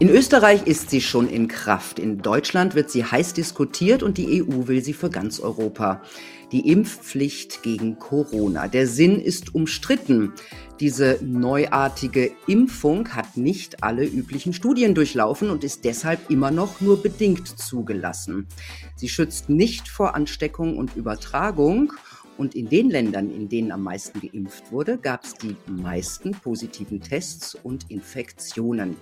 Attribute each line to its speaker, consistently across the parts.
Speaker 1: In Österreich ist sie schon in Kraft. In Deutschland wird sie heiß diskutiert und die EU will sie für ganz Europa. Die Impfpflicht gegen Corona. Der Sinn ist umstritten. Diese neuartige Impfung hat nicht alle üblichen Studien durchlaufen und ist deshalb immer noch nur bedingt zugelassen. Sie schützt nicht vor Ansteckung und Übertragung und in den Ländern, in denen am meisten geimpft wurde, gab es die meisten positiven Tests und Infektionen.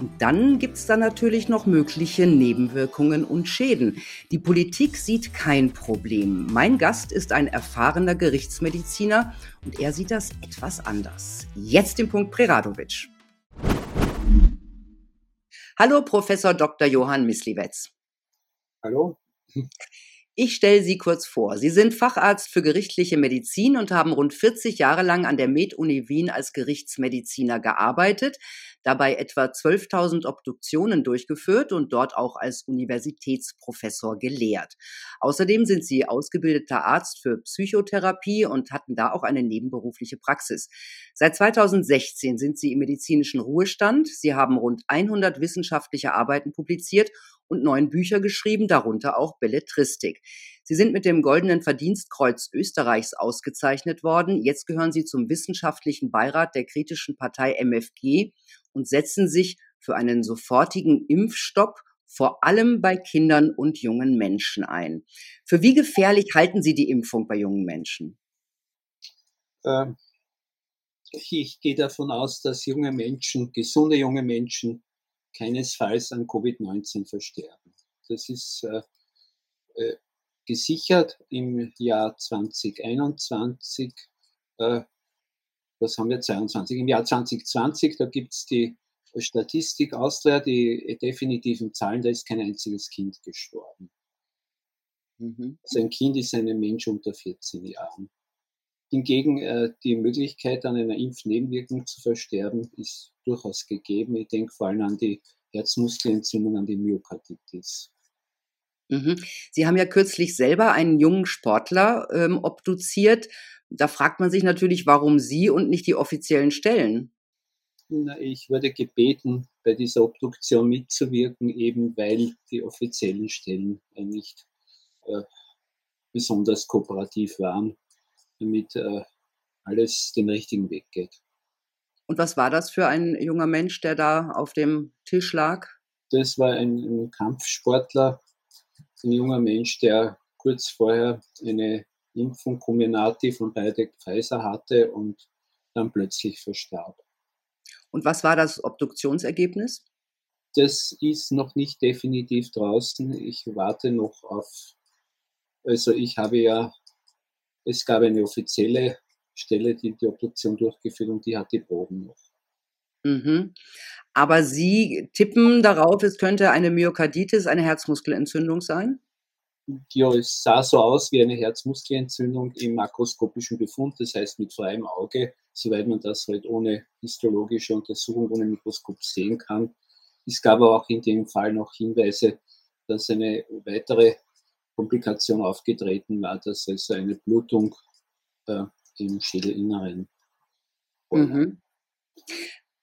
Speaker 1: Und dann gibt es da natürlich noch mögliche Nebenwirkungen und Schäden. Die Politik sieht kein Problem. Mein Gast ist ein erfahrener Gerichtsmediziner und er sieht das etwas anders. Jetzt den Punkt Preradovic. Hallo, Professor Dr. Johann Misliwetz.
Speaker 2: Hallo.
Speaker 1: Ich stelle Sie kurz vor. Sie sind Facharzt für gerichtliche Medizin und haben rund 40 Jahre lang an der Med-Uni Wien als Gerichtsmediziner gearbeitet, dabei etwa 12.000 Obduktionen durchgeführt und dort auch als Universitätsprofessor gelehrt. Außerdem sind Sie ausgebildeter Arzt für Psychotherapie und hatten da auch eine nebenberufliche Praxis. Seit 2016 sind Sie im medizinischen Ruhestand. Sie haben rund 100 wissenschaftliche Arbeiten publiziert und neun Bücher geschrieben, darunter auch Belletristik. Sie sind mit dem Goldenen Verdienstkreuz Österreichs ausgezeichnet worden. Jetzt gehören Sie zum wissenschaftlichen Beirat der kritischen Partei MFG und setzen sich für einen sofortigen Impfstopp vor allem bei Kindern und jungen Menschen ein. Für wie gefährlich halten Sie die Impfung bei jungen Menschen?
Speaker 2: Ähm, ich gehe davon aus, dass junge Menschen, gesunde junge Menschen, keinesfalls an Covid-19 versterben. Das ist äh, äh, gesichert im Jahr 2021. Äh, was haben wir 22? Im Jahr 2020, da gibt es die Statistik Austria, die definitiven Zahlen, da ist kein einziges Kind gestorben. Mhm. Also ein Kind ist ein Mensch unter 14 Jahren. Hingegen äh, die Möglichkeit, an einer Impfnebenwirkung zu versterben, ist durchaus gegeben. Ich denke vor allem an die Herzmuskelentzündung, an die Myokarditis.
Speaker 1: Mhm. Sie haben ja kürzlich selber einen jungen Sportler ähm, obduziert. Da fragt man sich natürlich, warum Sie und nicht die offiziellen Stellen?
Speaker 2: Na, ich wurde gebeten, bei dieser Obduktion mitzuwirken, eben weil die offiziellen Stellen nicht äh, besonders kooperativ waren damit äh, alles den richtigen Weg geht.
Speaker 1: Und was war das für ein junger Mensch, der da auf dem Tisch lag?
Speaker 2: Das war ein, ein Kampfsportler, ein junger Mensch, der kurz vorher eine Impfung Comirnaty von BioNTech Pfizer hatte und dann plötzlich verstarb.
Speaker 1: Und was war das Obduktionsergebnis?
Speaker 2: Das ist noch nicht definitiv draußen. Ich warte noch auf, also ich habe ja es gab eine offizielle Stelle, die die Obduktion durchgeführt und die hat die Proben noch.
Speaker 1: Mhm. Aber Sie tippen darauf, es könnte eine Myokarditis, eine Herzmuskelentzündung sein?
Speaker 2: Ja, es sah so aus wie eine Herzmuskelentzündung im makroskopischen Befund, das heißt mit freiem Auge, soweit man das halt ohne histologische Untersuchung, ohne Mikroskop sehen kann. Es gab aber auch in dem Fall noch Hinweise, dass eine weitere Komplikation aufgetreten war, dass also eine Blutung äh, im Schädelinneren
Speaker 1: mhm.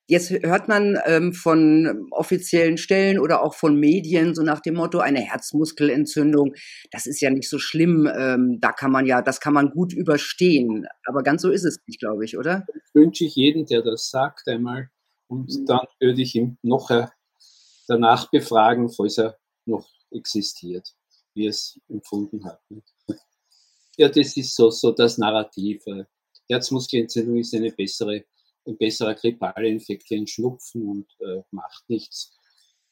Speaker 1: Jetzt hört man ähm, von offiziellen Stellen oder auch von Medien so nach dem Motto, eine Herzmuskelentzündung, das ist ja nicht so schlimm, ähm, da kann man ja, das kann man gut überstehen. Aber ganz so ist es nicht, glaube ich, oder?
Speaker 2: Das wünsche ich jedem, der das sagt, einmal. Und mhm. dann würde ich ihn noch äh, danach befragen, falls er noch existiert wie es empfunden hat. Ja, das ist so, so das Narrativ. Herzmuskelentzündung ist eine bessere, ein besserer grippaler Infekt wie ein Schnupfen und äh, macht nichts.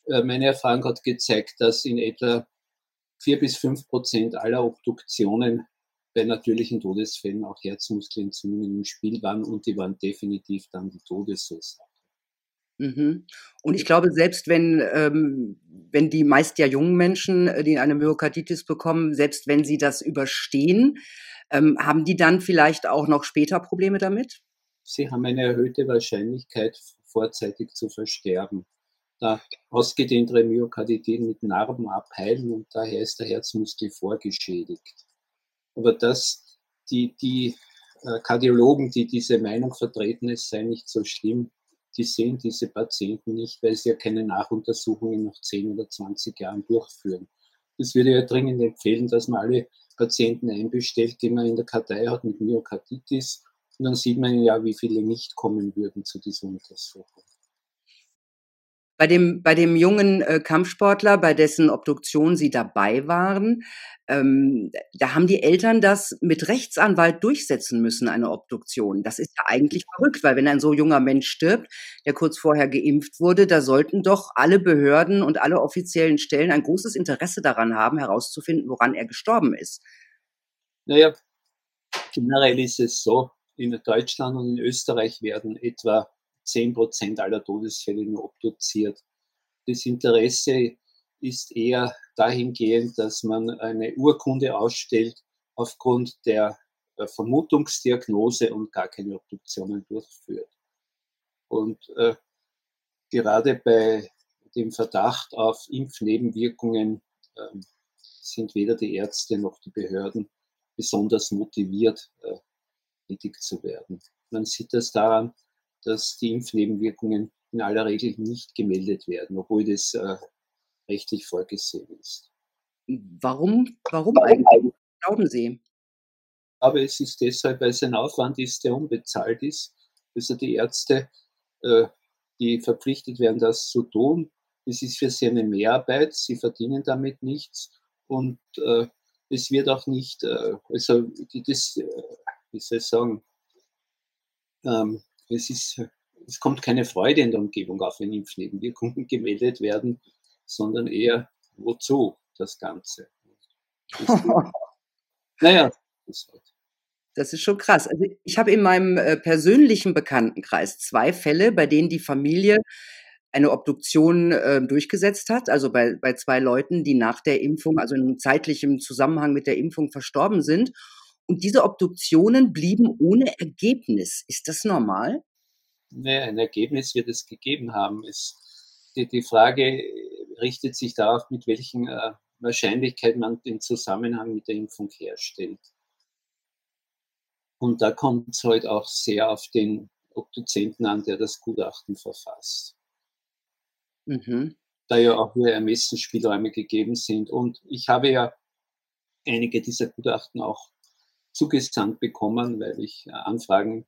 Speaker 2: Äh, meine Erfahrung hat gezeigt, dass in etwa vier bis fünf Prozent aller Obduktionen bei natürlichen Todesfällen auch Herzmuskelentzündungen im Spiel waren und die waren definitiv dann die Todesursache.
Speaker 1: Mhm. Und ich glaube, selbst wenn, ähm, wenn die meist ja jungen Menschen, äh, die eine Myokarditis bekommen, selbst wenn sie das überstehen, ähm, haben die dann vielleicht auch noch später Probleme damit?
Speaker 2: Sie haben eine erhöhte Wahrscheinlichkeit, vorzeitig zu versterben. Da ausgedehntere Myokarditiden mit Narben abheilen und daher ist der Herzmuskel vorgeschädigt. Aber dass die, die äh, Kardiologen, die diese Meinung vertreten, es sei nicht so schlimm, die sehen diese Patienten nicht, weil sie ja keine Nachuntersuchungen nach 10 oder 20 Jahren durchführen. Das würde ich ja dringend empfehlen, dass man alle Patienten einbestellt, die man in der Kartei hat mit Myokarditis. Und dann sieht man ja, wie viele nicht kommen würden zu dieser Untersuchung.
Speaker 1: Bei dem, bei dem jungen äh, Kampfsportler, bei dessen Obduktion Sie dabei waren, ähm, da haben die Eltern das mit Rechtsanwalt durchsetzen müssen, eine Obduktion. Das ist ja eigentlich verrückt, weil wenn ein so junger Mensch stirbt, der kurz vorher geimpft wurde, da sollten doch alle Behörden und alle offiziellen Stellen ein großes Interesse daran haben, herauszufinden, woran er gestorben ist.
Speaker 2: Naja, generell ist es so, in Deutschland und in Österreich werden etwa 10 Prozent aller Todesfälle nur obduziert. Das Interesse ist eher dahingehend, dass man eine Urkunde ausstellt aufgrund der Vermutungsdiagnose und gar keine Obduktionen durchführt. Und äh, gerade bei dem Verdacht auf Impfnebenwirkungen äh, sind weder die Ärzte noch die Behörden besonders motiviert, äh, tätig zu werden. Man sieht das daran, dass die Impfnebenwirkungen in aller Regel nicht gemeldet werden, obwohl das äh, rechtlich vorgesehen ist.
Speaker 1: Warum, warum eigentlich? Glauben Sie?
Speaker 2: Aber es ist deshalb, weil es ein Aufwand ist, der unbezahlt ist. Also die Ärzte, äh, die verpflichtet werden, das zu tun. Es ist für sie eine Mehrarbeit, sie verdienen damit nichts und äh, es wird auch nicht, äh, also das, äh, wie soll ich sagen, ähm, es, ist, es kommt keine Freude in der Umgebung auf, wenn Impfnebenwirkungen gemeldet werden, sondern eher, wozu das Ganze? Das,
Speaker 1: naja, das, das ist schon krass. Also ich habe in meinem äh, persönlichen Bekanntenkreis zwei Fälle, bei denen die Familie eine Obduktion äh, durchgesetzt hat, also bei, bei zwei Leuten, die nach der Impfung, also in zeitlichem Zusammenhang mit der Impfung verstorben sind. Und diese Obduktionen blieben ohne Ergebnis. Ist das normal?
Speaker 2: Nee, ein Ergebnis wird es gegeben haben. Es, die, die Frage richtet sich darauf, mit welchen äh, Wahrscheinlichkeit man den Zusammenhang mit der Impfung herstellt. Und da kommt es halt auch sehr auf den Obduzenten an, der das Gutachten verfasst. Mhm. Da ja auch nur Ermessensspielräume gegeben sind. Und ich habe ja einige dieser Gutachten auch zugesandt bekommen, weil ich äh, Anfragen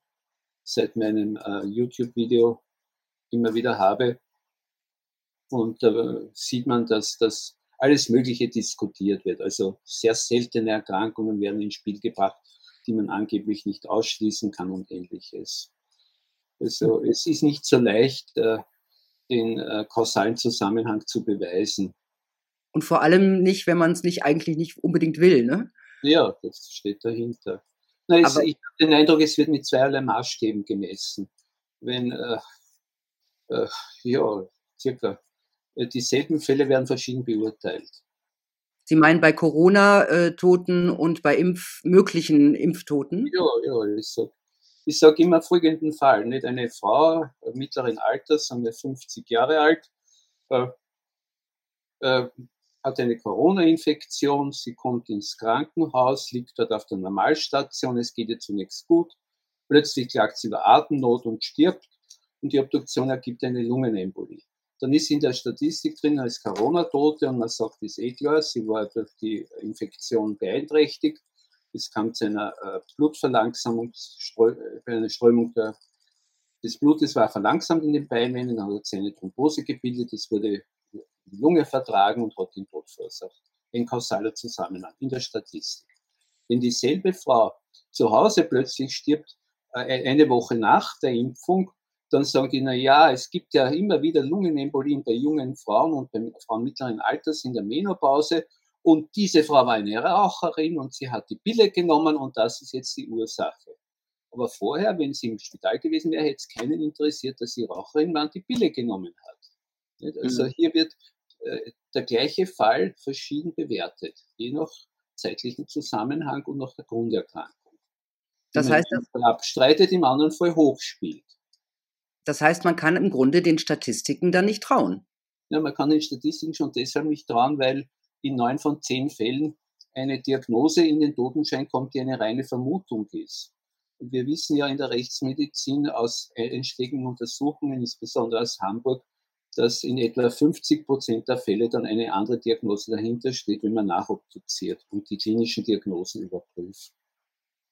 Speaker 2: seit meinem äh, YouTube-Video immer wieder habe. Und da äh, sieht man, dass das alles Mögliche diskutiert wird. Also sehr seltene Erkrankungen werden ins Spiel gebracht, die man angeblich nicht ausschließen kann und ähnliches. Also es ist nicht so leicht, den kausalen Zusammenhang zu beweisen.
Speaker 1: Und vor allem nicht, wenn man es nicht eigentlich nicht unbedingt will, ne?
Speaker 2: Ja, das steht dahinter. Na, es, ich habe den Eindruck, es wird mit zweierlei Maßstäben gemessen. Wenn, äh, äh, ja, circa, äh, dieselben Fälle werden verschieden beurteilt.
Speaker 1: Sie meinen bei Corona-Toten und bei Impf möglichen Impftoten?
Speaker 2: Ja, ja, ich sage ich sag immer folgenden Fall. Nicht eine Frau mittleren Alters, sagen wir 50 Jahre alt, äh, äh, hat eine Corona-Infektion, sie kommt ins Krankenhaus, liegt dort auf der Normalstation, es geht ihr zunächst gut, plötzlich klagt sie über Atemnot und stirbt und die Obduktion ergibt eine Lungenembolie. Dann ist in der Statistik drin als Corona-Tote und man sagt, ist eh klar, sie war durch die Infektion beeinträchtigt. Es kam zu einer äh, Blutverlangsamung, äh, einer Strömung der, des Blutes war verlangsamt in den Beinvenen, dann hat sie eine Thrombose gebildet, es wurde Lunge vertragen und hat den Tod verursacht. Ein kausaler Zusammenhang in der Statistik. Wenn dieselbe Frau zu Hause plötzlich stirbt, äh, eine Woche nach der Impfung, dann sagen die, na ja, es gibt ja immer wieder Lungenembolien bei jungen Frauen und bei Frauen mittleren Alters in der Menopause. Und diese Frau war eine Raucherin und sie hat die Pille genommen und das ist jetzt die Ursache. Aber vorher, wenn sie im Spital gewesen wäre, hätte es keinen interessiert, dass sie Raucherin war und die Pille genommen hat. Also mhm. hier wird der gleiche Fall verschieden bewertet, je nach zeitlichen Zusammenhang und nach der Grunderkrankung. Das heißt, abstreitet, im anderen Fall hochspielt.
Speaker 1: Das heißt, man kann im Grunde den Statistiken da nicht trauen.
Speaker 2: Ja, man kann den Statistiken schon deshalb nicht trauen, weil in neun von zehn Fällen eine Diagnose in den Totenschein kommt, die eine reine Vermutung ist. wir wissen ja in der Rechtsmedizin aus einschlägigen Untersuchungen, insbesondere aus Hamburg, dass in etwa 50 Prozent der Fälle dann eine andere Diagnose dahinter steht, wenn man nachobduziert und die klinischen Diagnosen überprüft.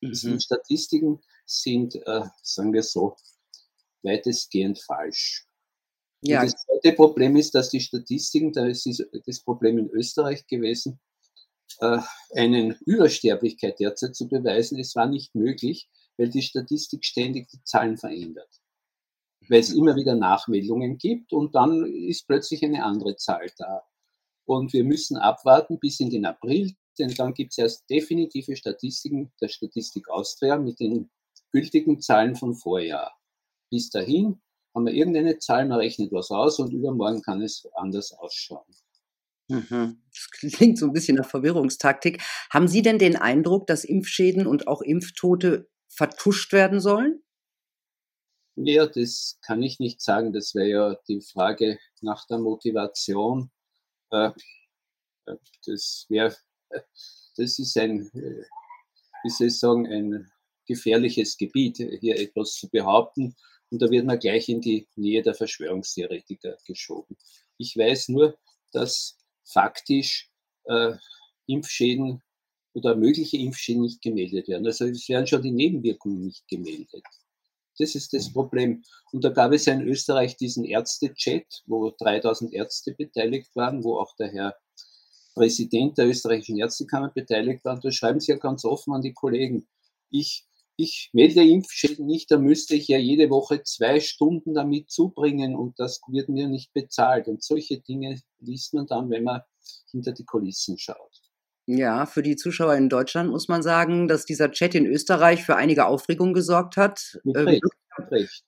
Speaker 2: Mhm. Die Statistiken sind, äh, sagen wir so, weitestgehend falsch. Ja. Und das zweite Problem ist, dass die Statistiken, da ist das Problem in Österreich gewesen, äh, eine Übersterblichkeit derzeit zu beweisen. Es war nicht möglich, weil die Statistik ständig die Zahlen verändert. Weil es immer wieder Nachmeldungen gibt und dann ist plötzlich eine andere Zahl da. Und wir müssen abwarten bis in den April, denn dann gibt es erst definitive Statistiken der Statistik Austria mit den gültigen Zahlen von Vorjahr. Bis dahin haben wir irgendeine Zahl, man rechnet was aus und übermorgen kann es anders ausschauen.
Speaker 1: Mhm. Das klingt so ein bisschen nach Verwirrungstaktik. Haben Sie denn den Eindruck, dass Impfschäden und auch Impftote vertuscht werden sollen?
Speaker 2: Ja, das kann ich nicht sagen. Das wäre ja die Frage nach der Motivation. Äh, äh, das wäre, das ist ein, äh, wie soll ich sagen, ein gefährliches Gebiet, hier etwas zu behaupten. Und da wird man gleich in die Nähe der Verschwörungstheoretiker geschoben. Ich weiß nur, dass faktisch äh, Impfschäden oder mögliche Impfschäden nicht gemeldet werden. Also es werden schon die Nebenwirkungen nicht gemeldet. Das ist das Problem. Und da gab es ja in Österreich diesen Ärzte-Chat, wo 3000 Ärzte beteiligt waren, wo auch der Herr Präsident der österreichischen Ärztekammer beteiligt war. Und da schreiben sie ja ganz offen an die Kollegen, ich ich melde Impfschäden nicht, da müsste ich ja jede Woche zwei Stunden damit zubringen und das wird mir nicht bezahlt. Und solche Dinge liest man dann, wenn man hinter die Kulissen schaut.
Speaker 1: Ja, für die Zuschauer in Deutschland muss man sagen, dass dieser Chat in Österreich für einige Aufregung gesorgt hat. Mit ähm, Recht, mit Recht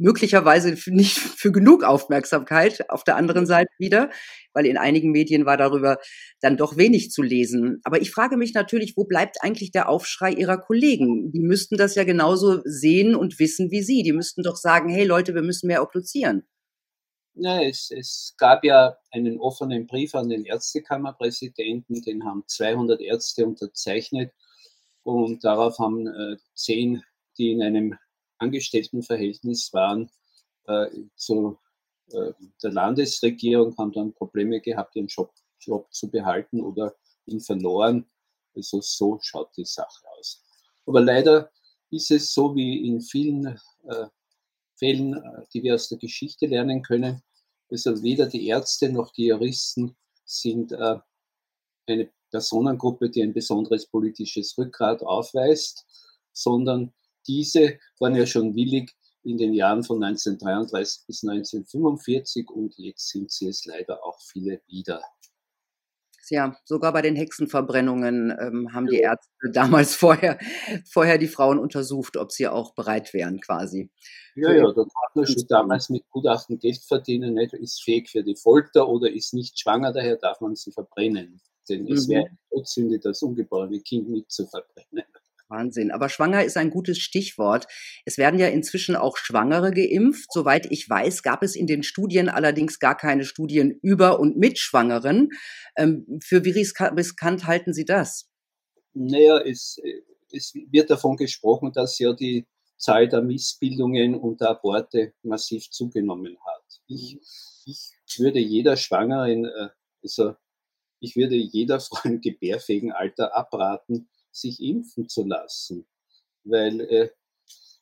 Speaker 1: möglicherweise nicht für genug Aufmerksamkeit auf der anderen Seite wieder, weil in einigen Medien war darüber dann doch wenig zu lesen. Aber ich frage mich natürlich, wo bleibt eigentlich der Aufschrei Ihrer Kollegen? Die müssten das ja genauso sehen und wissen wie Sie. Die müssten doch sagen, hey Leute, wir müssen mehr obduzieren.
Speaker 2: Ja, es, es gab ja einen offenen Brief an den Ärztekammerpräsidenten, den haben 200 Ärzte unterzeichnet und darauf haben äh, zehn, die in einem Angestelltenverhältnis waren äh, zu äh, der Landesregierung, haben dann Probleme gehabt, ihren Job, Job zu behalten oder ihn verloren. Also so schaut die Sache aus. Aber leider ist es so wie in vielen äh, Fällen, äh, die wir aus der Geschichte lernen können. Also weder die Ärzte noch die Juristen sind äh, eine Personengruppe, die ein besonderes politisches Rückgrat aufweist, sondern diese waren ja schon willig in den Jahren von 1933 bis 1945 und jetzt sind sie es leider auch viele wieder.
Speaker 1: Ja, sogar bei den Hexenverbrennungen ähm, haben die Ärzte damals vorher, vorher die Frauen untersucht, ob sie auch bereit wären, quasi.
Speaker 2: Ja, ja, man schon damals mit Gutachten Geld verdienen, nicht? ist fähig für die Folter oder ist nicht schwanger, daher darf man sie verbrennen. Denn mhm. es wäre eine Todsünde, das ungeborene Kind mit zu verbrennen.
Speaker 1: Wahnsinn. Aber schwanger ist ein gutes Stichwort. Es werden ja inzwischen auch Schwangere geimpft. Soweit ich weiß, gab es in den Studien allerdings gar keine Studien über und mit Schwangeren. Ähm, für wie riskant halten Sie das?
Speaker 2: Naja, es, es wird davon gesprochen, dass ja die Zahl der Missbildungen und der Aborte massiv zugenommen hat. Ich, ich würde jeder Schwangeren, äh, also ich würde jeder Frau im gebärfähigen Alter abraten, sich impfen zu lassen. Weil äh,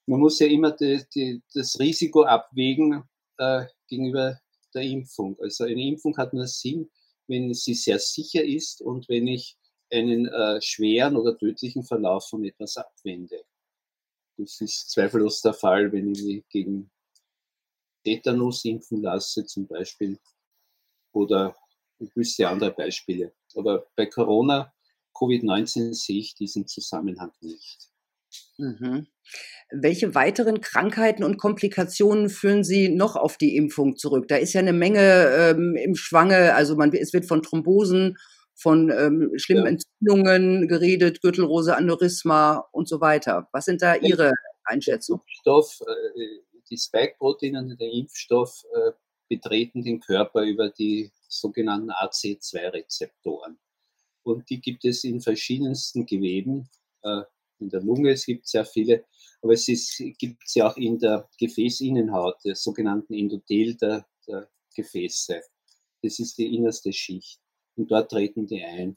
Speaker 2: man muss ja immer die, die, das Risiko abwägen äh, gegenüber der Impfung. Also eine Impfung hat nur Sinn, wenn sie sehr sicher ist und wenn ich einen äh, schweren oder tödlichen Verlauf von etwas abwende. Das ist zweifellos der Fall, wenn ich mich gegen Tetanus impfen lasse zum Beispiel oder gewisse andere Beispiele. Aber bei Corona Covid-19 sehe ich diesen Zusammenhang nicht.
Speaker 1: Mhm. Welche weiteren Krankheiten und Komplikationen führen Sie noch auf die Impfung zurück? Da ist ja eine Menge ähm, im Schwange, also man, es wird von Thrombosen, von ähm, schlimmen ja. Entzündungen geredet, Gürtelrose, Aneurysma und so weiter. Was sind da Ihre Einschätzungen?
Speaker 2: Der Impfstoff, äh, die Spike-Proteine, der Impfstoff äh, betreten den Körper über die sogenannten AC2-Rezeptoren. Und die gibt es in verschiedensten Geweben. Äh, in der Lunge, es gibt sehr viele. aber es gibt es ja auch in der Gefäßinnenhaut, der sogenannten Endothel der, der Gefäße. Das ist die innerste Schicht. Und dort treten die ein.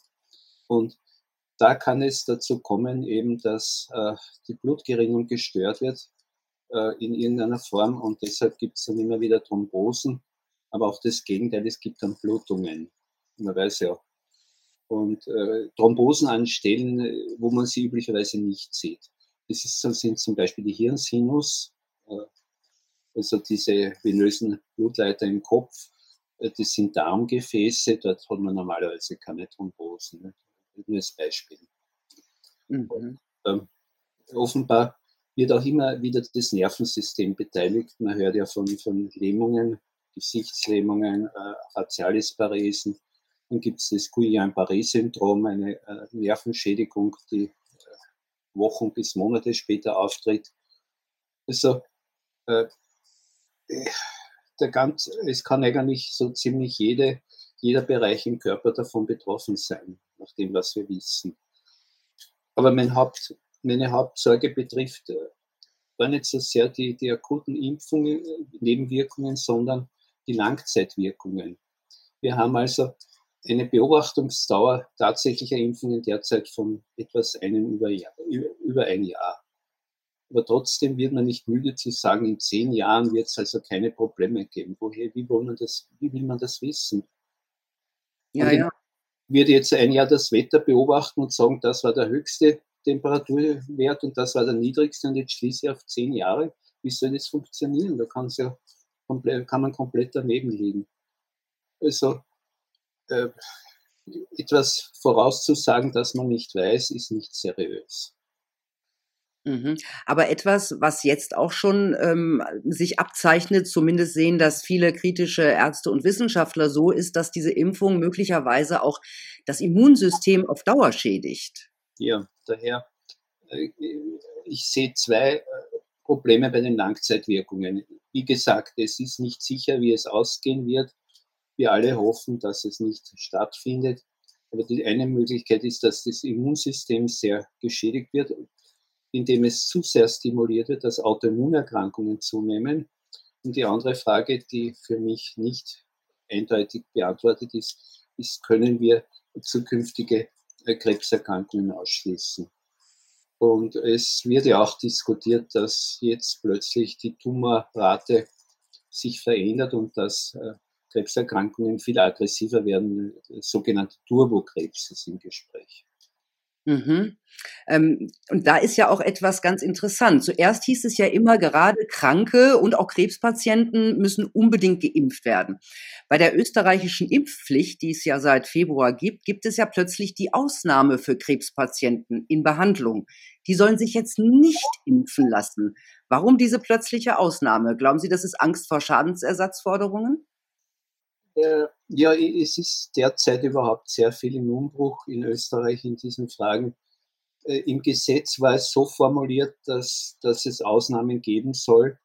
Speaker 2: Und da kann es dazu kommen, eben, dass äh, die Blutgerinnung gestört wird äh, in irgendeiner Form und deshalb gibt es dann immer wieder Thrombosen, aber auch das Gegenteil, es gibt dann Blutungen. Man weiß ja. Und äh, Thrombosen an Stellen, wo man sie üblicherweise nicht sieht. Das ist, sind zum Beispiel die Hirnsinus, äh, also diese venösen Blutleiter im Kopf. Äh, das sind Darmgefäße, dort hat man normalerweise keine Thrombosen. Ne? Nur als Beispiel. Mhm. Ähm, offenbar wird auch immer wieder das Nervensystem beteiligt. Man hört ja von, von Lähmungen, Gesichtslähmungen, äh, Facialisparesen. Dann gibt es das Guillain-Barré-Syndrom, eine äh, Nervenschädigung, die äh, Wochen bis Monate später auftritt. Also äh, der ganz, es kann eigentlich so ziemlich jede, jeder Bereich im Körper davon betroffen sein, nach dem, was wir wissen. Aber mein Haupt, meine Hauptsorge betrifft äh, gar nicht so sehr die, die akuten Impfungen, Nebenwirkungen, sondern die Langzeitwirkungen. Wir haben also eine Beobachtungsdauer tatsächlicher Impfungen derzeit von etwas einem über, über ein Jahr. Aber trotzdem wird man nicht müde zu sagen, in zehn Jahren wird es also keine Probleme geben. Woher, wie, will man das, wie will man das wissen? Ja, ja. Wird jetzt ein Jahr das Wetter beobachten und sagen, das war der höchste Temperaturwert und das war der niedrigste und jetzt schließe ich auf zehn Jahre. Wie soll das funktionieren? Da kann, ja komplett, kann man komplett daneben liegen. Also äh, etwas vorauszusagen, das man nicht weiß, ist nicht seriös.
Speaker 1: Mhm. Aber etwas, was jetzt auch schon ähm, sich abzeichnet, zumindest sehen das viele kritische Ärzte und Wissenschaftler so, ist, dass diese Impfung möglicherweise auch das Immunsystem auf Dauer schädigt.
Speaker 2: Ja, daher, äh, ich sehe zwei äh, Probleme bei den Langzeitwirkungen. Wie gesagt, es ist nicht sicher, wie es ausgehen wird. Wir alle hoffen, dass es nicht stattfindet. Aber die eine Möglichkeit ist, dass das Immunsystem sehr geschädigt wird, indem es zu sehr stimuliert wird, dass Autoimmunerkrankungen zunehmen. Und die andere Frage, die für mich nicht eindeutig beantwortet ist, ist, können wir zukünftige äh, Krebserkrankungen ausschließen. Und es wird ja auch diskutiert, dass jetzt plötzlich die Tumorrate sich verändert und dass äh, Krebserkrankungen viel aggressiver werden, sogenannte Turbokrebse sind im Gespräch.
Speaker 1: Mhm. Ähm, und da ist ja auch etwas ganz interessant. Zuerst hieß es ja immer, gerade Kranke und auch Krebspatienten müssen unbedingt geimpft werden. Bei der österreichischen Impfpflicht, die es ja seit Februar gibt, gibt es ja plötzlich die Ausnahme für Krebspatienten in Behandlung. Die sollen sich jetzt nicht impfen lassen. Warum diese plötzliche Ausnahme? Glauben Sie, das ist Angst vor Schadensersatzforderungen?
Speaker 2: Äh, ja, es ist derzeit überhaupt sehr viel im Umbruch in Österreich in diesen Fragen. Äh, Im Gesetz war es so formuliert, dass, dass es Ausnahmen geben soll,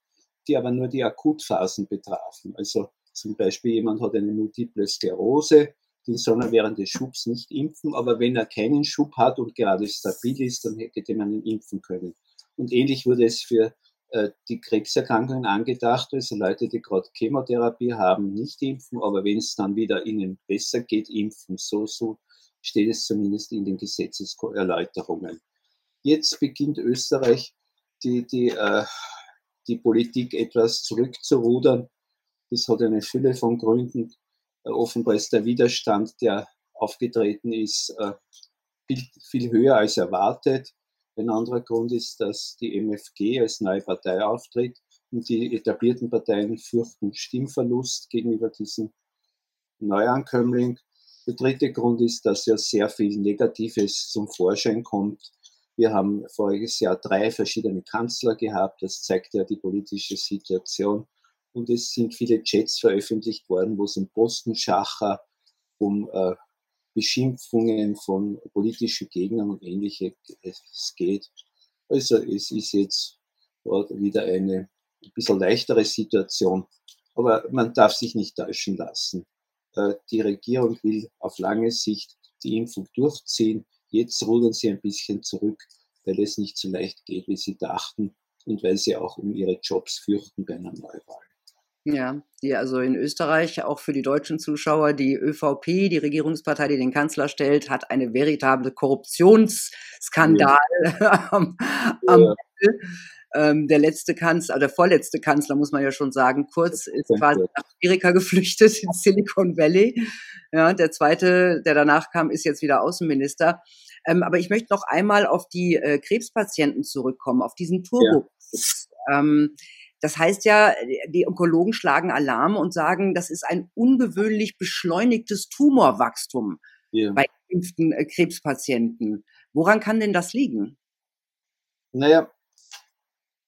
Speaker 2: die aber nur die Akutphasen betrafen. Also zum Beispiel jemand hat eine multiple Sklerose, den soll er während des Schubs nicht impfen, aber wenn er keinen Schub hat und gerade stabil ist, dann hätte man ihn impfen können. Und ähnlich wurde es für die Krebserkrankungen angedacht, also Leute, die gerade Chemotherapie haben, nicht impfen, aber wenn es dann wieder ihnen besser geht, impfen. So, so steht es zumindest in den Gesetzeserläuterungen. Jetzt beginnt Österreich die, die, äh, die Politik etwas zurückzurudern. Das hat eine Fülle von Gründen. Äh, offenbar ist der Widerstand, der aufgetreten ist, äh, viel, viel höher als erwartet. Ein anderer Grund ist, dass die MFG als neue Partei auftritt und die etablierten Parteien fürchten Stimmverlust gegenüber diesem Neuankömmling. Der dritte Grund ist, dass ja sehr viel Negatives zum Vorschein kommt. Wir haben voriges Jahr drei verschiedene Kanzler gehabt. Das zeigt ja die politische Situation. Und es sind viele Chats veröffentlicht worden, wo es um Postenschacher, um äh, Beschimpfungen von politischen Gegnern und ähnliches geht. Also es ist jetzt wieder eine ein bisschen leichtere Situation, aber man darf sich nicht täuschen lassen. Äh, die Regierung will auf lange Sicht die Impfung durchziehen. Jetzt rudern sie ein bisschen zurück, weil es nicht so leicht geht, wie sie dachten. und weil sie auch um ihre Jobs fürchten bei einer Neuwahl.
Speaker 1: Ja, die also in Österreich, auch für die deutschen Zuschauer, die ÖVP, die Regierungspartei, die den Kanzler stellt, hat eine veritable Korruptionsskandal ja. am, am ja. Ähm, der letzte Kanzler, der vorletzte Kanzler, muss man ja schon sagen, Kurz ist quasi nach Amerika geflüchtet in Silicon Valley. Ja, der zweite, der danach kam, ist jetzt wieder Außenminister. Ähm, aber ich möchte noch einmal auf die äh, Krebspatienten zurückkommen, auf diesen Turbo. Ja. Ähm, das heißt ja, die Onkologen schlagen Alarm und sagen, das ist ein ungewöhnlich beschleunigtes Tumorwachstum ja. bei geimpften äh, Krebspatienten. Woran kann denn das liegen?
Speaker 2: Naja,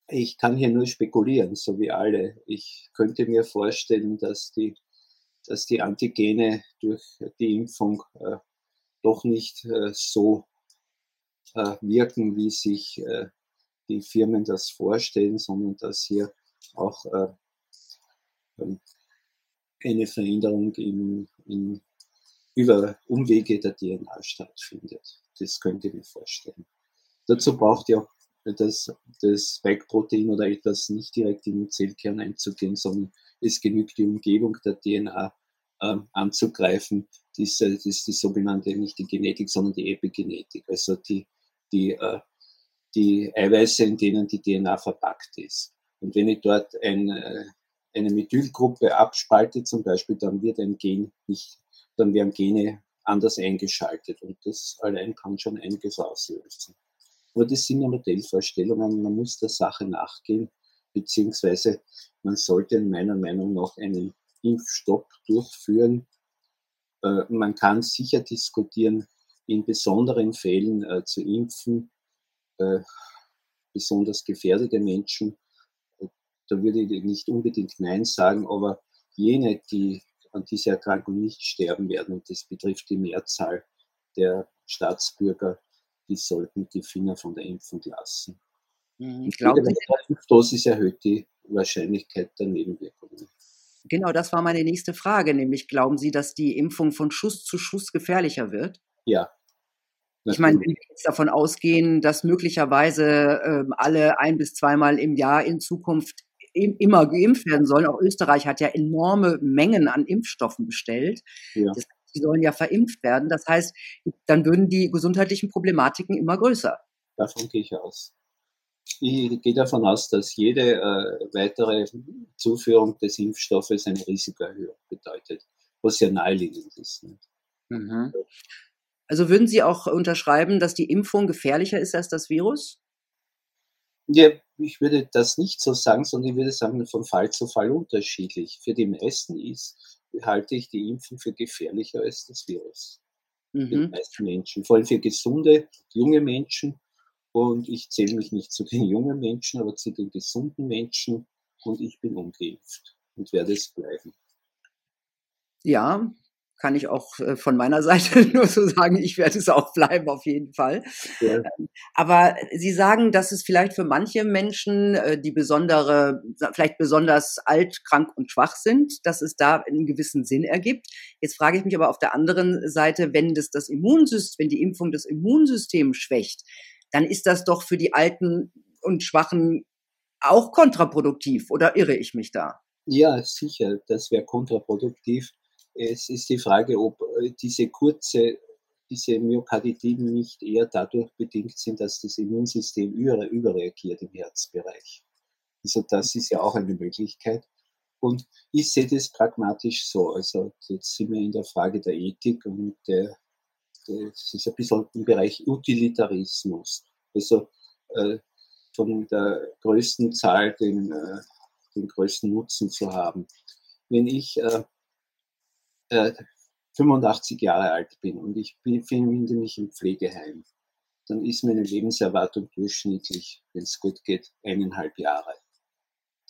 Speaker 2: ich kann hier nur spekulieren, so wie alle. Ich könnte mir vorstellen, dass die, dass die Antigene durch die Impfung äh, doch nicht äh, so äh, wirken, wie sich äh, die Firmen das vorstellen, sondern dass hier auch äh, ähm, eine Veränderung in, in, über Umwege der DNA stattfindet. Das könnte ich mir vorstellen. Dazu braucht ja das, das Spike-Protein oder etwas nicht direkt in den Zellkern einzugehen, sondern es genügt die Umgebung der DNA äh, anzugreifen. Das, das ist die sogenannte, nicht die Genetik, sondern die Epigenetik, also die, die, äh, die Eiweiße, in denen die DNA verpackt ist. Und wenn ich dort ein, äh, eine Methylgruppe abspalte zum Beispiel, dann wird ein Gen nicht, dann werden Gene anders eingeschaltet und das allein kann schon einiges auslösen. Aber das sind ja Modellvorstellungen, man muss der Sache nachgehen, beziehungsweise man sollte meiner Meinung nach einen Impfstopp durchführen. Äh, man kann sicher diskutieren, in besonderen Fällen äh, zu impfen, äh, besonders gefährdete Menschen. Da würde ich nicht unbedingt Nein sagen, aber jene, die an dieser Erkrankung nicht sterben werden, und das betrifft die Mehrzahl der Staatsbürger, die sollten die Finger von der Impfung lassen. Mhm, ich glaube, die Dosis erhöht die Wahrscheinlichkeit der Nebenwirkungen.
Speaker 1: Genau, das war meine nächste Frage, nämlich glauben Sie, dass die Impfung von Schuss zu Schuss gefährlicher wird?
Speaker 2: Ja.
Speaker 1: Ich meine, wenn wir jetzt davon ausgehen, dass möglicherweise äh, alle ein bis zweimal im Jahr in Zukunft immer geimpft werden sollen. Auch Österreich hat ja enorme Mengen an Impfstoffen bestellt. Ja. Das die sollen ja verimpft werden. Das heißt, dann würden die gesundheitlichen Problematiken immer größer.
Speaker 2: Davon gehe ich aus. Ich gehe davon aus, dass jede äh, weitere Zuführung des Impfstoffes eine Risikoerhöhung bedeutet, was ja naheliegend ist. Mhm.
Speaker 1: Also würden Sie auch unterschreiben, dass die Impfung gefährlicher ist als das Virus?
Speaker 2: Ja, ich würde das nicht so sagen, sondern ich würde sagen, von Fall zu Fall unterschiedlich. Für die meisten ist halte ich die Impfung für gefährlicher als das Virus. Mhm. Für die mhm. meisten Menschen, vor allem für gesunde, junge Menschen. Und ich zähle mich nicht zu den jungen Menschen, aber zu den gesunden Menschen. Und ich bin ungeimpft und werde es bleiben.
Speaker 1: Ja, kann ich auch äh, von meiner Seite nur so sagen, ich werde es auch bleiben, auf jeden Fall. Ja. Ähm, aber Sie sagen, dass es vielleicht für manche Menschen, äh, die besondere, vielleicht besonders alt, krank und schwach sind, dass es da einen gewissen Sinn ergibt. Jetzt frage ich mich aber auf der anderen Seite, wenn das das Immunsystem, wenn die Impfung das Immunsystem schwächt, dann ist das doch für die Alten und Schwachen auch kontraproduktiv, oder irre ich mich da?
Speaker 2: Ja, sicher, das wäre kontraproduktiv es ist die Frage, ob äh, diese kurze, diese Myokarditiden nicht eher dadurch bedingt sind, dass das Immunsystem überreagiert im Herzbereich. Also das ist ja auch eine Möglichkeit. Und ich sehe das pragmatisch so. Also jetzt sind wir in der Frage der Ethik und der, das ist ein bisschen im Bereich Utilitarismus. Also äh, von der größten Zahl den, äh, den größten Nutzen zu haben. Wenn ich äh, äh, 85 Jahre alt bin und ich befinde mich im Pflegeheim, dann ist meine Lebenserwartung durchschnittlich, wenn es gut geht, eineinhalb Jahre.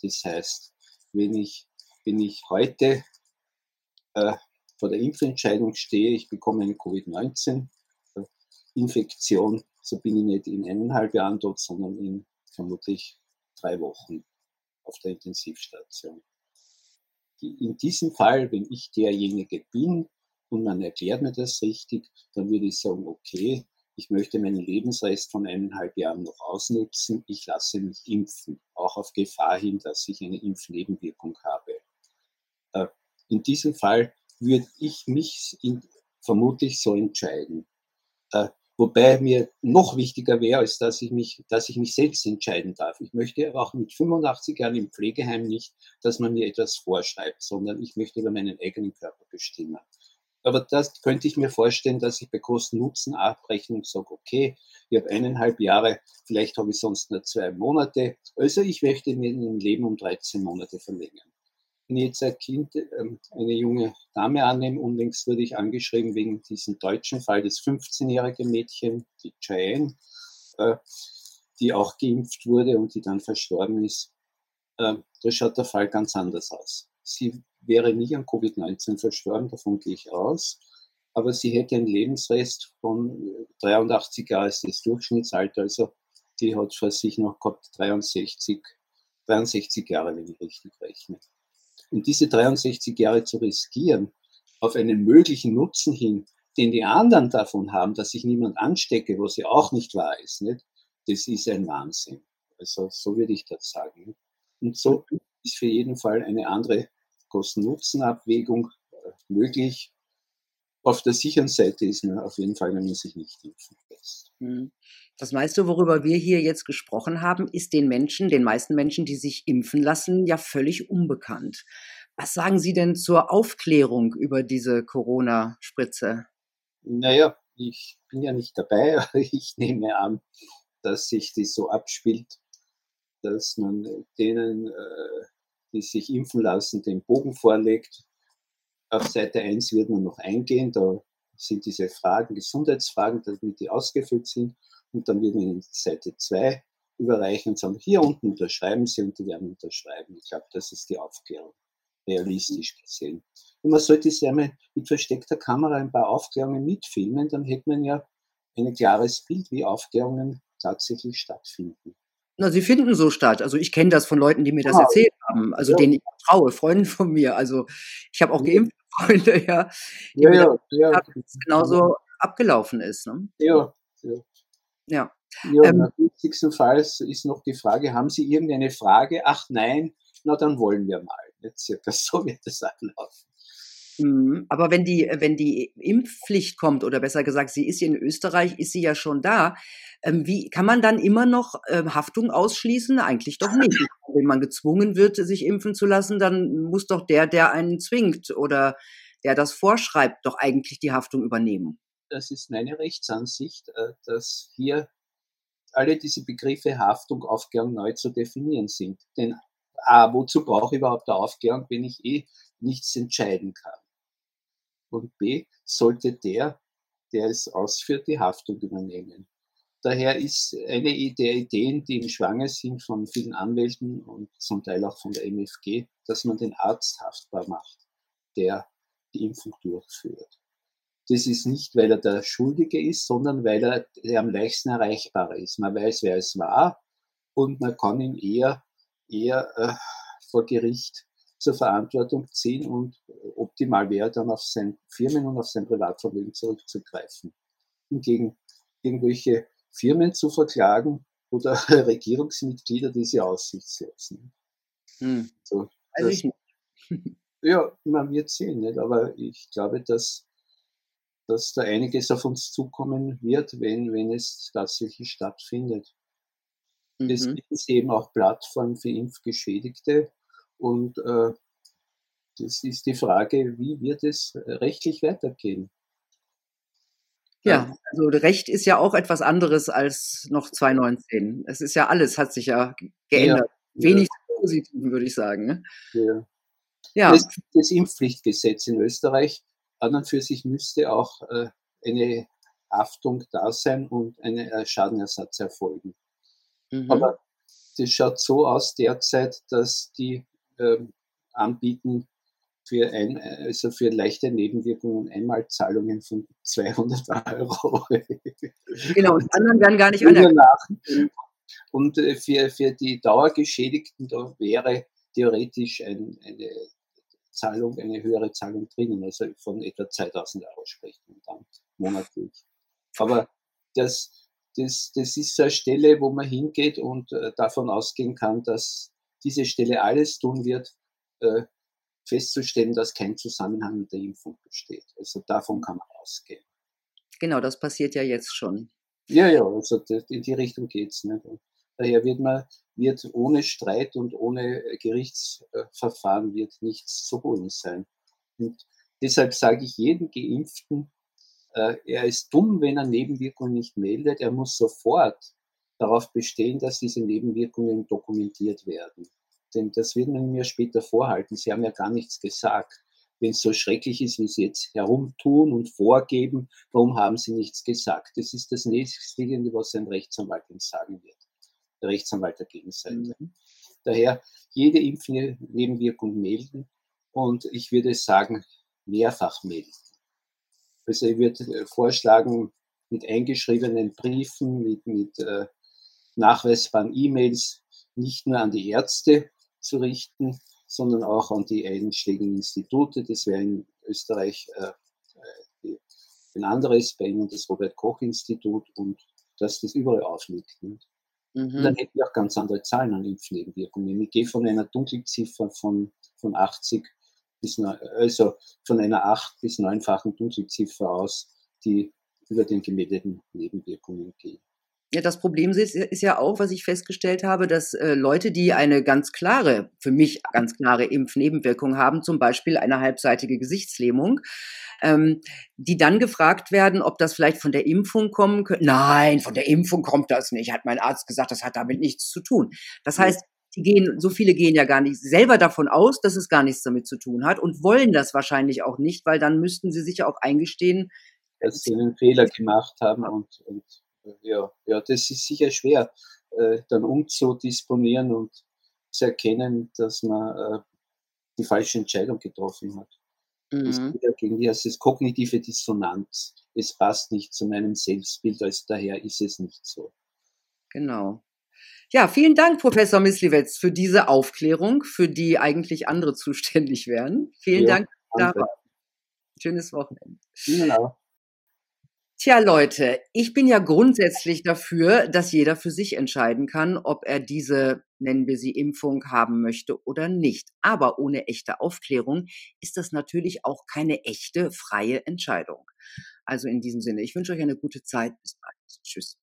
Speaker 2: Das heißt, wenn ich, wenn ich heute äh, vor der Impfentscheidung stehe, ich bekomme eine Covid-19-Infektion, so bin ich nicht in eineinhalb Jahren dort, sondern in vermutlich drei Wochen auf der Intensivstation in diesem Fall, wenn ich derjenige bin und man erklärt mir das richtig, dann würde ich sagen, okay, ich möchte meinen Lebensrest von eineinhalb Jahren noch ausnutzen, ich lasse mich impfen, auch auf Gefahr hin, dass ich eine Impfnebenwirkung habe. Äh, in diesem Fall würde ich mich in, vermutlich so entscheiden. Wobei mir noch wichtiger wäre, als dass ich, mich, dass ich mich selbst entscheiden darf. Ich möchte auch mit 85 Jahren im Pflegeheim nicht, dass man mir etwas vorschreibt, sondern ich möchte über meinen eigenen Körper bestimmen. Aber das könnte ich mir vorstellen, dass ich bei Kosten-Nutzen-Abrechnung sage, okay, ich habe eineinhalb Jahre, vielleicht habe ich sonst nur zwei Monate. Also ich möchte mir mein Leben um 13 Monate verlängern. Wenn ich jetzt ein Kind, ähm, eine junge Dame annehme, unlängst wurde ich angeschrieben wegen diesem deutschen Fall, das 15-jährige Mädchen, die Cheyenne, äh, die auch geimpft wurde und die dann verstorben ist. Äh, da schaut der Fall ganz anders aus. Sie wäre nie an Covid-19 verstorben, davon gehe ich aus. Aber sie hätte einen Lebensrest von 83 Jahren ist das Durchschnittsalter, also die hat vor sich noch gehabt 63, 63 Jahre, wenn ich richtig rechne. Und diese 63 Jahre zu riskieren, auf einen möglichen Nutzen hin, den die anderen davon haben, dass sich niemand anstecke, was ja auch nicht wahr ist, nicht? das ist ein Wahnsinn. Also so würde ich das sagen. Und so ist für jeden Fall eine andere Kosten-Nutzen-Abwägung äh, möglich. Auf der sicheren Seite ist man auf jeden Fall, wenn man sich nicht impfen lässt.
Speaker 1: Hm. Das meiste, worüber wir hier jetzt gesprochen haben, ist den Menschen, den meisten Menschen, die sich impfen lassen, ja völlig unbekannt. Was sagen Sie denn zur Aufklärung über diese Corona-Spritze?
Speaker 2: Naja, ich bin ja nicht dabei, aber ich nehme an, dass sich das so abspielt, dass man denen äh, die sich impfen lassen, den Bogen vorlegt. Auf Seite 1 wird man noch eingehen, da sind diese Fragen, Gesundheitsfragen, damit die ausgefüllt sind. Und dann wird in Seite 2 überreichen und sagen, hier unten unterschreiben Sie und die werden unterschreiben. Ich glaube, das ist die Aufklärung, realistisch gesehen. Und man sollte sich einmal mit versteckter Kamera ein paar Aufklärungen mitfilmen, dann hätte man ja ein klares Bild, wie Aufklärungen tatsächlich stattfinden.
Speaker 1: Na, sie finden so statt. Also ich kenne das von Leuten, die mir das ah, erzählt haben, also ja. denen ich vertraue, Freunde von mir. Also ich habe auch geimpfte Freunde, ja, die ja, ja, ja. Haben, dass es genauso abgelaufen ist. Ne?
Speaker 2: Ja, ja.
Speaker 1: Ja.
Speaker 2: Ja, ähm, Fall ist noch die Frage, haben Sie irgendeine Frage? Ach nein, na dann wollen wir mal. Jetzt circa so wird das ablaufen.
Speaker 1: Mhm. Aber wenn die, wenn die Impfpflicht kommt, oder besser gesagt, sie ist in Österreich, ist sie ja schon da, ähm, wie kann man dann immer noch ähm, Haftung ausschließen? Eigentlich doch nicht. Wenn man gezwungen wird, sich impfen zu lassen, dann muss doch der, der einen zwingt oder der das vorschreibt, doch eigentlich die Haftung übernehmen.
Speaker 2: Das ist meine Rechtsansicht, äh, dass hier alle diese Begriffe Haftung, Aufklärung neu zu definieren sind. Denn A, wozu brauche ich überhaupt eine Aufklärung, wenn ich eh nichts entscheiden kann? und B sollte der, der es ausführt, die Haftung übernehmen. Daher ist eine der Ideen, die im Schwange sind von vielen Anwälten und zum Teil auch von der MFG, dass man den Arzt haftbar macht, der die Impfung durchführt. Das ist nicht, weil er der Schuldige ist, sondern weil er der am leichtesten erreichbarer ist. Man weiß, wer es war und man kann ihn eher, eher äh, vor Gericht zur Verantwortung ziehen und optimal wäre dann auf sein Firmen und auf sein Privatvermögen zurückzugreifen. Hingegen irgendwelche Firmen zu verklagen oder Regierungsmitglieder, die sie aussichtslos.
Speaker 1: Hm. So, also das,
Speaker 2: ja, man wird sehen, nicht? aber ich glaube, dass, dass da einiges auf uns zukommen wird, wenn, wenn es tatsächlich stattfindet. Mhm. Es gibt eben auch Plattformen für Impfgeschädigte, und äh, das ist die Frage, wie wird es rechtlich weitergehen?
Speaker 1: Ja, also Recht ist ja auch etwas anderes als noch 2019. Es ist ja alles, hat sich ja geändert. Ja, Wenig ja. positiv, würde ich sagen. Ne?
Speaker 2: Ja. ja. Das, das, Impfpflichtgesetz in Österreich an und für sich müsste auch äh, eine Haftung da sein und ein äh, Schadenersatz erfolgen. Mhm. Aber das schaut so aus derzeit, dass die ähm, anbieten für, ein, also für leichte Nebenwirkungen Einmalzahlungen von 200 Euro.
Speaker 1: Genau, und anderen werden gar nicht anerkannt.
Speaker 2: Und äh, für, für die Dauergeschädigten, da wäre theoretisch ein, eine Zahlung, eine höhere Zahlung drinnen, also von etwa 2000 Euro sprechen wir dann monatlich. Aber das, das, das ist eine Stelle, wo man hingeht und äh, davon ausgehen kann, dass diese Stelle alles tun wird, äh, festzustellen, dass kein Zusammenhang mit der Impfung besteht. Also davon kann man ausgehen.
Speaker 1: Genau, das passiert ja jetzt schon.
Speaker 2: Ja, ja, also in die Richtung geht's. Ne? Daher wird man, wird ohne Streit und ohne Gerichtsverfahren wird nichts zu holen sein. Und deshalb sage ich jedem Geimpften, äh, er ist dumm, wenn er Nebenwirkungen nicht meldet. Er muss sofort darauf bestehen, dass diese Nebenwirkungen dokumentiert werden. Denn das wird man mir später vorhalten. Sie haben ja gar nichts gesagt. Wenn es so schrecklich ist, wie Sie jetzt herumtun und vorgeben, warum haben Sie nichts gesagt? Das ist das nächstliegende, was ein Rechtsanwalt Ihnen sagen wird. Der Rechtsanwalt der Gegenseite. Mhm. Daher jede Impfnebenwirkung melden und ich würde sagen, mehrfach melden. Also ich würde äh, vorschlagen, mit eingeschriebenen Briefen, mit, mit äh, nachweisbaren E-Mails nicht nur an die Ärzte zu richten, sondern auch an die einschlägigen Institute. Das wäre in Österreich äh, äh ein anderes, bei Ihnen das Robert-Koch-Institut und dass das überall aufliegt. Mhm. dann hätten wir auch ganz andere Zahlen an Impfnebenwirkungen. Ich gehe von einer Dunkelziffer von, von 80 bis, also von einer 8 bis 9-fachen Dunkelziffer aus, die über den gemeldeten Nebenwirkungen gehen.
Speaker 1: Ja, das Problem ist, ist ja auch, was ich festgestellt habe, dass äh, Leute, die eine ganz klare, für mich ganz klare Impfnebenwirkung haben, zum Beispiel eine halbseitige Gesichtslähmung, ähm, die dann gefragt werden, ob das vielleicht von der Impfung kommen könnte. Nein, von der Impfung kommt das nicht, hat mein Arzt gesagt, das hat damit nichts zu tun. Das heißt, die gehen, so viele gehen ja gar nicht selber davon aus, dass es gar nichts damit zu tun hat und wollen das wahrscheinlich auch nicht, weil dann müssten sie sich ja auch eingestehen,
Speaker 2: dass sie einen Fehler gemacht haben und, und ja, ja, das ist sicher schwer, äh, dann umzudisponieren und zu erkennen, dass man äh, die falsche Entscheidung getroffen hat. Mhm. Das ist gegen die, das kognitive Dissonanz. Es passt nicht zu meinem Selbstbild, also daher ist es nicht so.
Speaker 1: Genau. Ja, vielen Dank, Professor Misliwetz, für diese Aufklärung, für die eigentlich andere zuständig wären. Vielen ja, Dank. Danke. Schönes Wochenende. Genau. Tja, Leute, ich bin ja grundsätzlich dafür, dass jeder für sich entscheiden kann, ob er diese, nennen wir sie Impfung, haben möchte oder nicht. Aber ohne echte Aufklärung ist das natürlich auch keine echte, freie Entscheidung. Also in diesem Sinne, ich wünsche euch eine gute Zeit. Bis bald. Tschüss.